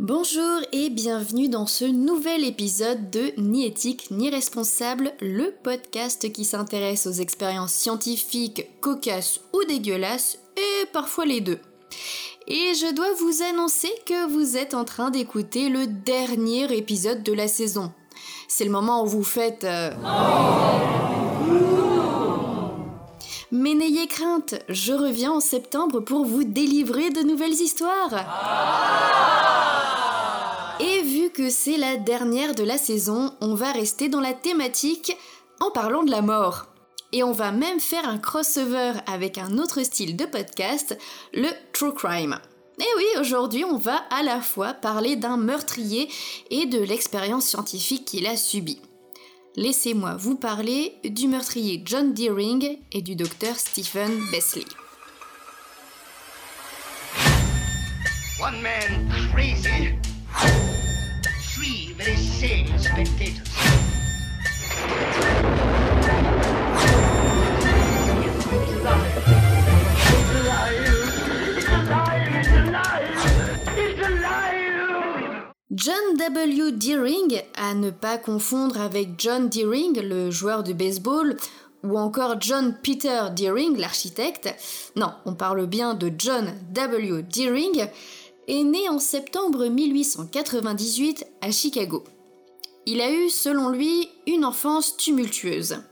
Bonjour et bienvenue dans ce nouvel épisode de Ni éthique ni responsable, le podcast qui s'intéresse aux expériences scientifiques cocasses ou dégueulasses, et parfois les deux. Et je dois vous annoncer que vous êtes en train d'écouter le dernier épisode de la saison. C'est le moment où vous faites... euh, Mais n'ayez crainte, je reviens en septembre pour vous délivrer de nouvelles histoires. C'est la dernière de la saison, on va rester dans la thématique en parlant de la mort. Et on va même faire un crossover avec un autre style de podcast, le true crime. Et oui, aujourd'hui, on va à la fois parler d'un meurtrier et de l'expérience scientifique qu'il a subie. Laissez-moi vous parler du meurtrier John Deering et du docteur Stephen Besley. John W. Deering, à ne pas confondre avec John Deering, le joueur de baseball, ou encore John Peter Deering, l'architecte, non, on parle bien de John W. Deering, est né en septembre 1898 à Chicago. Il a eu, selon lui, une enfance tumultueuse.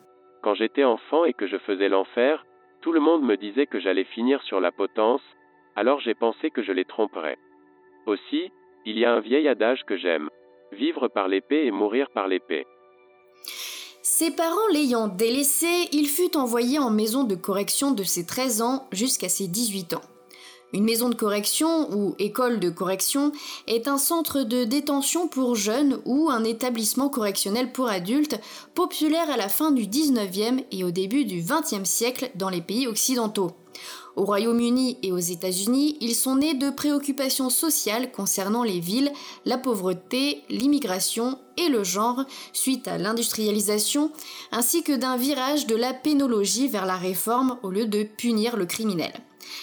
Quand j'étais enfant et que je faisais l'enfer, tout le monde me disait que j'allais finir sur la potence, alors j'ai pensé que je les tromperais. Aussi, il y a un vieil adage que j'aime. Vivre par l'épée et mourir par l'épée. Ses parents l'ayant délaissé, il fut envoyé en maison de correction de ses 13 ans jusqu'à ses 18 ans. Une maison de correction ou école de correction est un centre de détention pour jeunes ou un établissement correctionnel pour adultes populaire à la fin du 19e et au début du 20e siècle dans les pays occidentaux. Au Royaume-Uni et aux États-Unis, ils sont nés de préoccupations sociales concernant les villes, la pauvreté, l'immigration et le genre suite à l'industrialisation, ainsi que d'un virage de la pénologie vers la réforme au lieu de punir le criminel.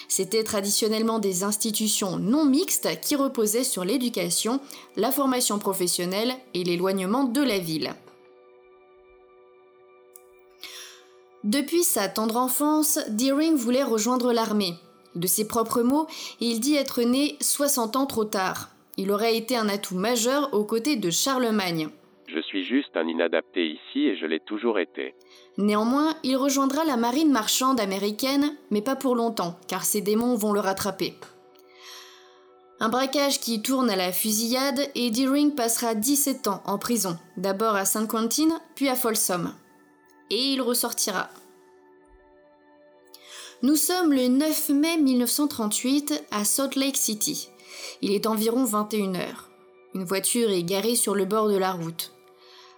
C'étaient traditionnellement des institutions non mixtes qui reposaient sur l'éducation, la formation professionnelle et l'éloignement de la ville. Depuis sa tendre enfance, Deering voulait rejoindre l'armée. De ses propres mots, il dit être né 60 ans trop tard. Il aurait été un atout majeur aux côtés de Charlemagne. Je suis juste un inadapté ici et je l'ai toujours été. Néanmoins, il rejoindra la marine marchande américaine, mais pas pour longtemps, car ses démons vont le rattraper. Un braquage qui tourne à la fusillade et Deering passera 17 ans en prison, d'abord à Saint Quentin, puis à Folsom. Et il ressortira. Nous sommes le 9 mai 1938 à Salt Lake City. Il est environ 21h. Une voiture est garée sur le bord de la route.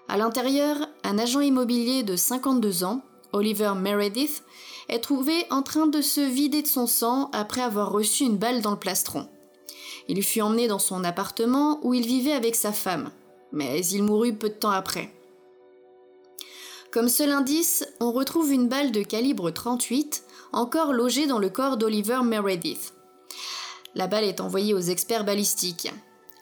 À l'intérieur, un agent immobilier de 52 ans, Oliver Meredith, est trouvé en train de se vider de son sang après avoir reçu une balle dans le plastron. Il fut emmené dans son appartement où il vivait avec sa femme, mais il mourut peu de temps après. Comme seul indice, on retrouve une balle de calibre 38 encore logée dans le corps d'Oliver Meredith. La balle est envoyée aux experts balistiques.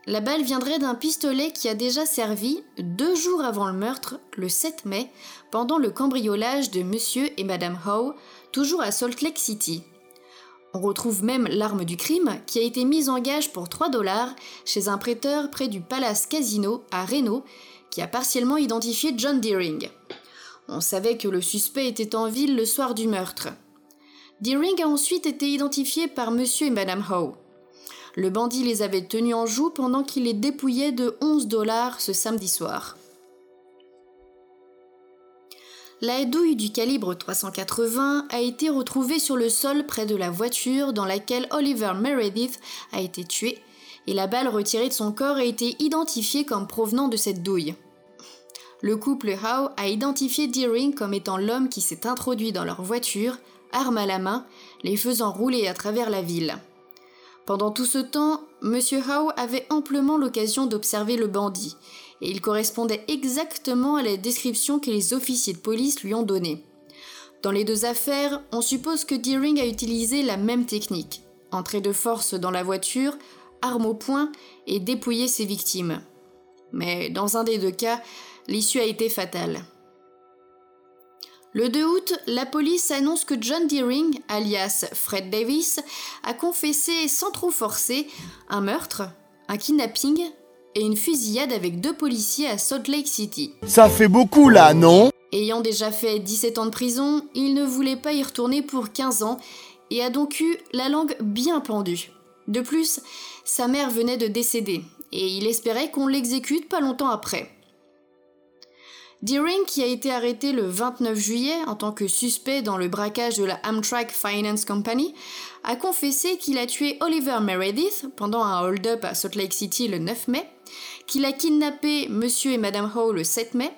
La balle viendrait d'un pistolet qui a déjà servi deux jours avant le meurtre, le 7 mai, pendant le cambriolage de Monsieur et Madame Howe, toujours à Salt Lake City. On retrouve même l'arme du crime qui a été mise en gage pour 3 dollars chez un prêteur près du Palace Casino à Reno qui a partiellement identifié John Deering. On savait que le suspect était en ville le soir du meurtre. Deering a ensuite été identifié par Monsieur et Madame Howe. Le bandit les avait tenus en joue pendant qu'il les dépouillait de 11 dollars ce samedi soir. La douille du calibre 380 a été retrouvée sur le sol près de la voiture dans laquelle Oliver Meredith a été tué et la balle retirée de son corps a été identifiée comme provenant de cette douille. Le couple Howe a identifié Deering comme étant l'homme qui s'est introduit dans leur voiture, arme à la main, les faisant rouler à travers la ville. Pendant tout ce temps, M. Howe avait amplement l'occasion d'observer le bandit, et il correspondait exactement à la description que les officiers de police lui ont donnée. Dans les deux affaires, on suppose que Deering a utilisé la même technique. Entrer de force dans la voiture, arme au poing et dépouiller ses victimes. Mais dans un des deux cas, l'issue a été fatale. Le 2 août, la police annonce que John Deering, alias Fred Davis, a confessé sans trop forcer un meurtre, un kidnapping et une fusillade avec deux policiers à Salt Lake City. Ça fait beaucoup là, non? Ayant déjà fait 17 ans de prison, il ne voulait pas y retourner pour 15 ans et a donc eu la langue bien pendue. De plus, sa mère venait de décéder et il espérait qu'on l'exécute pas longtemps après. Deering, qui a été arrêté le 29 juillet en tant que suspect dans le braquage de la Amtrak Finance Company, a confessé qu'il a tué Oliver Meredith pendant un hold-up à Salt Lake City le 9 mai, qu'il a kidnappé Monsieur et Madame Howe le 7 mai,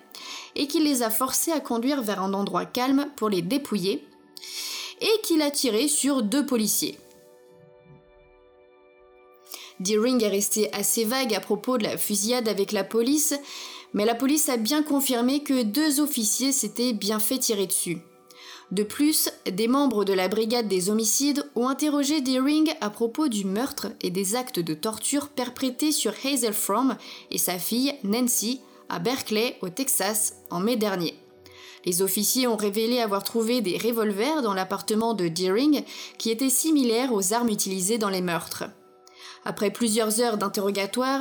et qu'il les a forcés à conduire vers un endroit calme pour les dépouiller, et qu'il a tiré sur deux policiers. Deering est resté assez vague à propos de la fusillade avec la police, mais la police a bien confirmé que deux officiers s'étaient bien fait tirer dessus. De plus, des membres de la brigade des homicides ont interrogé Deering à propos du meurtre et des actes de torture perpétrés sur Hazel Fromm et sa fille Nancy à Berkeley, au Texas, en mai dernier. Les officiers ont révélé avoir trouvé des revolvers dans l'appartement de Deering qui étaient similaires aux armes utilisées dans les meurtres. Après plusieurs heures d'interrogatoire,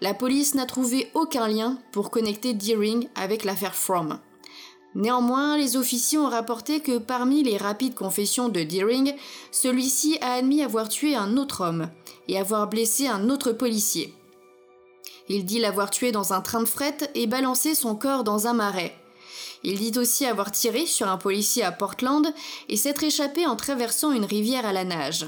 la police n'a trouvé aucun lien pour connecter Deering avec l'affaire Fromm. Néanmoins, les officiers ont rapporté que parmi les rapides confessions de Deering, celui-ci a admis avoir tué un autre homme et avoir blessé un autre policier. Il dit l'avoir tué dans un train de fret et balancé son corps dans un marais. Il dit aussi avoir tiré sur un policier à Portland et s'être échappé en traversant une rivière à la nage.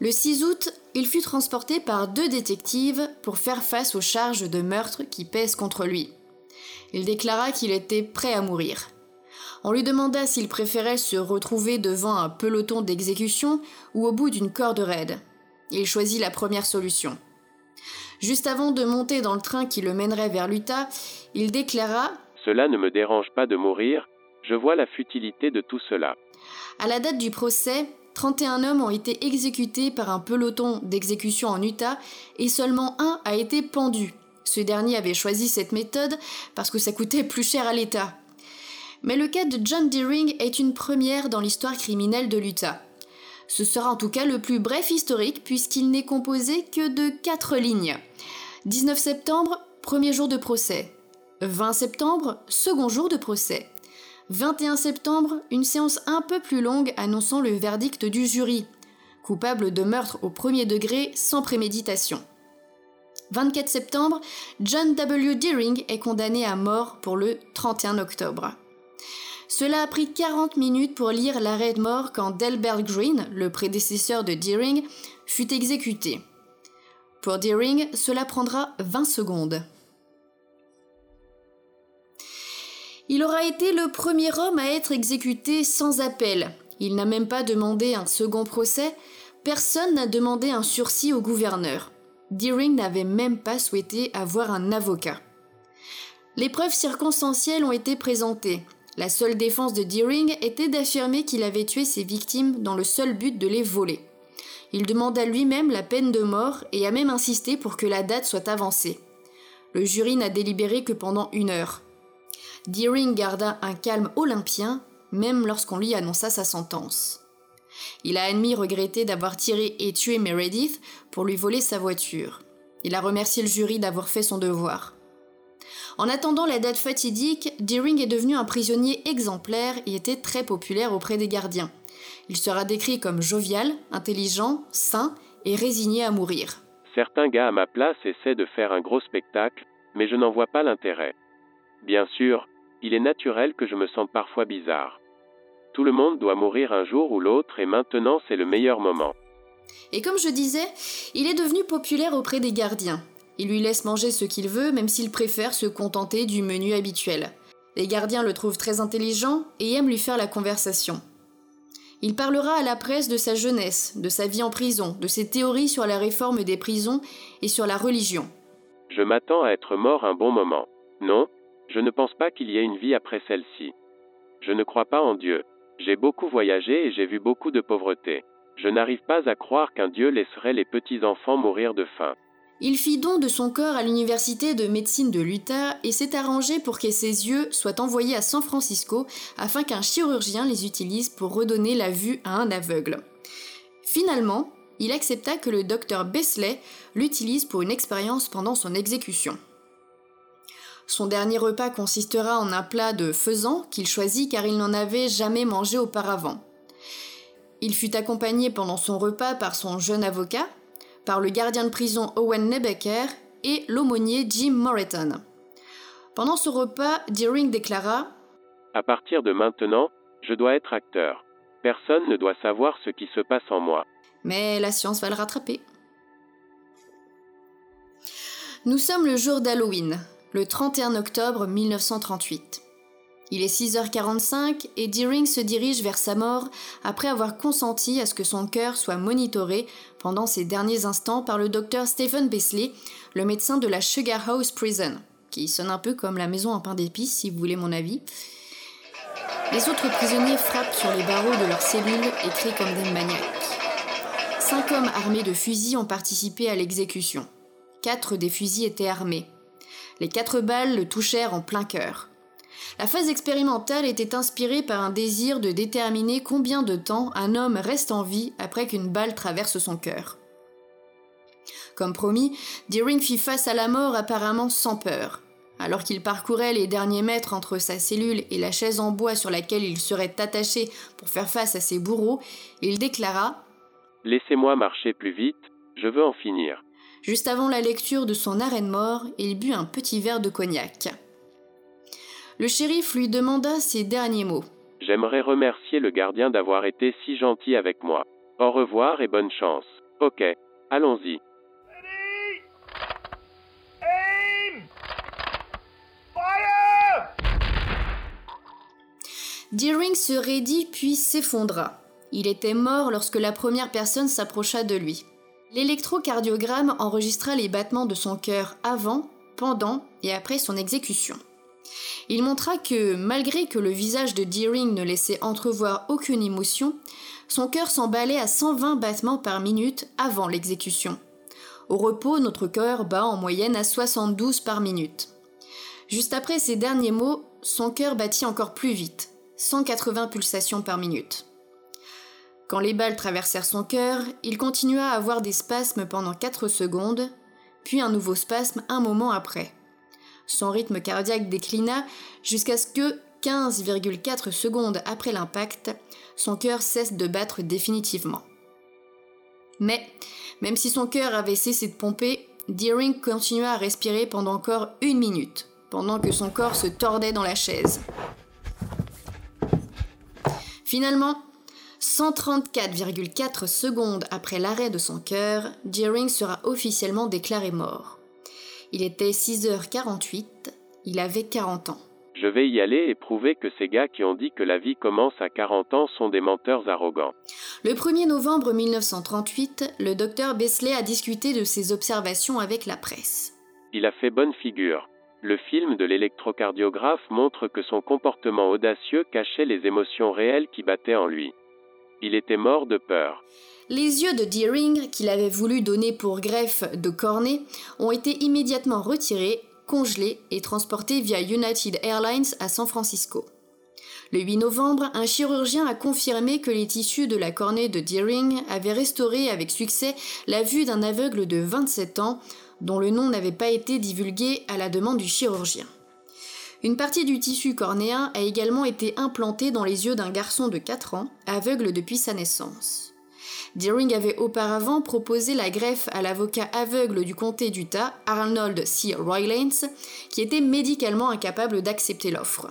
Le 6 août, il fut transporté par deux détectives pour faire face aux charges de meurtre qui pèsent contre lui. Il déclara qu'il était prêt à mourir. On lui demanda s'il préférait se retrouver devant un peloton d'exécution ou au bout d'une corde raide. Il choisit la première solution. Juste avant de monter dans le train qui le mènerait vers l'Utah, il déclara Cela ne me dérange pas de mourir, je vois la futilité de tout cela. À la date du procès, 31 hommes ont été exécutés par un peloton d'exécution en Utah et seulement un a été pendu. Ce dernier avait choisi cette méthode parce que ça coûtait plus cher à l'État. Mais le cas de John Deering est une première dans l'histoire criminelle de l'Utah. Ce sera en tout cas le plus bref historique puisqu'il n'est composé que de 4 lignes. 19 septembre, premier jour de procès. 20 septembre, second jour de procès. 21 septembre, une séance un peu plus longue annonçant le verdict du jury. Coupable de meurtre au premier degré sans préméditation. 24 septembre, John W. Deering est condamné à mort pour le 31 octobre. Cela a pris 40 minutes pour lire l'arrêt de mort quand Delbert Green, le prédécesseur de Deering, fut exécuté. Pour Deering, cela prendra 20 secondes. Il aura été le premier homme à être exécuté sans appel. Il n'a même pas demandé un second procès. Personne n'a demandé un sursis au gouverneur. Deering n'avait même pas souhaité avoir un avocat. Les preuves circonstancielles ont été présentées. La seule défense de Deering était d'affirmer qu'il avait tué ses victimes dans le seul but de les voler. Il demanda lui-même la peine de mort et a même insisté pour que la date soit avancée. Le jury n'a délibéré que pendant une heure. Deering garda un calme olympien, même lorsqu'on lui annonça sa sentence. Il a admis regretter d'avoir tiré et tué Meredith pour lui voler sa voiture. Il a remercié le jury d'avoir fait son devoir. En attendant la date fatidique, Deering est devenu un prisonnier exemplaire et était très populaire auprès des gardiens. Il sera décrit comme jovial, intelligent, sain et résigné à mourir. Certains gars à ma place essaient de faire un gros spectacle, mais je n'en vois pas l'intérêt. Bien sûr, il est naturel que je me sente parfois bizarre. Tout le monde doit mourir un jour ou l'autre et maintenant c'est le meilleur moment. Et comme je disais, il est devenu populaire auprès des gardiens. Il lui laisse manger ce qu'il veut, même s'il préfère se contenter du menu habituel. Les gardiens le trouvent très intelligent et aiment lui faire la conversation. Il parlera à la presse de sa jeunesse, de sa vie en prison, de ses théories sur la réforme des prisons et sur la religion. Je m'attends à être mort un bon moment. Non, je ne pense pas qu'il y ait une vie après celle-ci. Je ne crois pas en Dieu. J'ai beaucoup voyagé et j'ai vu beaucoup de pauvreté. Je n'arrive pas à croire qu'un Dieu laisserait les petits-enfants mourir de faim. Il fit don de son corps à l'université de médecine de l'Utah et s'est arrangé pour que ses yeux soient envoyés à San Francisco afin qu'un chirurgien les utilise pour redonner la vue à un aveugle. Finalement, il accepta que le docteur Besley l'utilise pour une expérience pendant son exécution. Son dernier repas consistera en un plat de faisan qu'il choisit car il n'en avait jamais mangé auparavant. Il fut accompagné pendant son repas par son jeune avocat, par le gardien de prison Owen Nebecker et l'aumônier Jim Moreton. Pendant ce repas, Deering déclara À partir de maintenant, je dois être acteur. Personne ne doit savoir ce qui se passe en moi. Mais la science va le rattraper. Nous sommes le jour d'Halloween, le 31 octobre 1938. Il est 6h45 et Deering se dirige vers sa mort après avoir consenti à ce que son cœur soit monitoré pendant ses derniers instants par le docteur Stephen Beasley, le médecin de la Sugar House Prison, qui sonne un peu comme la maison en pain d'épices si vous voulez mon avis. Les autres prisonniers frappent sur les barreaux de leurs cellules et crient comme des maniaques. Cinq hommes armés de fusils ont participé à l'exécution. Quatre des fusils étaient armés. Les quatre balles le touchèrent en plein cœur. La phase expérimentale était inspirée par un désir de déterminer combien de temps un homme reste en vie après qu'une balle traverse son cœur. Comme promis, Deering fit face à la mort apparemment sans peur. Alors qu'il parcourait les derniers mètres entre sa cellule et la chaise en bois sur laquelle il serait attaché pour faire face à ses bourreaux, il déclara Laissez-moi marcher plus vite, je veux en finir. Juste avant la lecture de son arrêt de mort, il but un petit verre de cognac le shérif lui demanda ses derniers mots. J'aimerais remercier le gardien d'avoir été si gentil avec moi. Au revoir et bonne chance. Ok, allons-y. Deering se raidit puis s'effondra. Il était mort lorsque la première personne s'approcha de lui. L'électrocardiogramme enregistra les battements de son cœur avant, pendant et après son exécution. Il montra que, malgré que le visage de Deering ne laissait entrevoir aucune émotion, son cœur s'emballait à 120 battements par minute avant l'exécution. Au repos, notre cœur bat en moyenne à 72 par minute. Juste après ces derniers mots, son cœur battit encore plus vite, 180 pulsations par minute. Quand les balles traversèrent son cœur, il continua à avoir des spasmes pendant 4 secondes, puis un nouveau spasme un moment après. Son rythme cardiaque déclina jusqu'à ce que, 15,4 secondes après l'impact, son cœur cesse de battre définitivement. Mais, même si son cœur avait cessé de pomper, Deering continua à respirer pendant encore une minute, pendant que son corps se tordait dans la chaise. Finalement, 134,4 secondes après l'arrêt de son cœur, Deering sera officiellement déclaré mort. Il était 6h48, il avait 40 ans. Je vais y aller et prouver que ces gars qui ont dit que la vie commence à 40 ans sont des menteurs arrogants. Le 1er novembre 1938, le docteur Besley a discuté de ses observations avec la presse. Il a fait bonne figure. Le film de l'électrocardiographe montre que son comportement audacieux cachait les émotions réelles qui battaient en lui. Il était mort de peur. Les yeux de Deering, qu'il avait voulu donner pour greffe de cornet, ont été immédiatement retirés, congelés et transportés via United Airlines à San Francisco. Le 8 novembre, un chirurgien a confirmé que les tissus de la cornée de Deering avaient restauré avec succès la vue d'un aveugle de 27 ans, dont le nom n'avait pas été divulgué à la demande du chirurgien. Une partie du tissu cornéen a également été implantée dans les yeux d'un garçon de 4 ans, aveugle depuis sa naissance. Deering avait auparavant proposé la greffe à l'avocat aveugle du comté d'Utah, Arnold C. Roylance, qui était médicalement incapable d'accepter l'offre.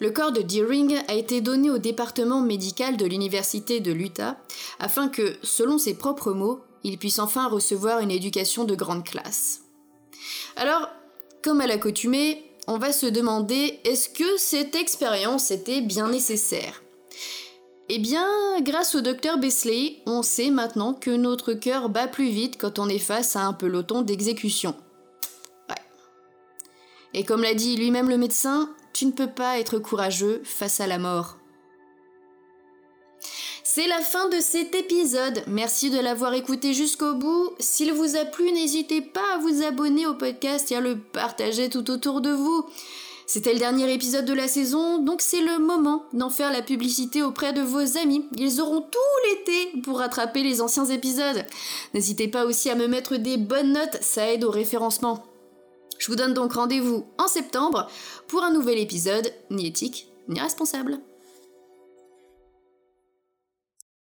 Le corps de Deering a été donné au département médical de l'Université de l'Utah afin que, selon ses propres mots, il puisse enfin recevoir une éducation de grande classe. Alors, comme à l'accoutumée, on va se demander est-ce que cette expérience était bien nécessaire? Eh bien, grâce au docteur Besley, on sait maintenant que notre cœur bat plus vite quand on est face à un peloton d'exécution. Ouais. Et comme l'a dit lui-même le médecin, tu ne peux pas être courageux face à la mort. C'est la fin de cet épisode. Merci de l'avoir écouté jusqu'au bout. S'il vous a plu, n'hésitez pas à vous abonner au podcast et à le partager tout autour de vous. C'était le dernier épisode de la saison, donc c'est le moment d'en faire la publicité auprès de vos amis. Ils auront tout l'été pour rattraper les anciens épisodes. N'hésitez pas aussi à me mettre des bonnes notes, ça aide au référencement. Je vous donne donc rendez-vous en septembre pour un nouvel épisode, ni éthique, ni responsable.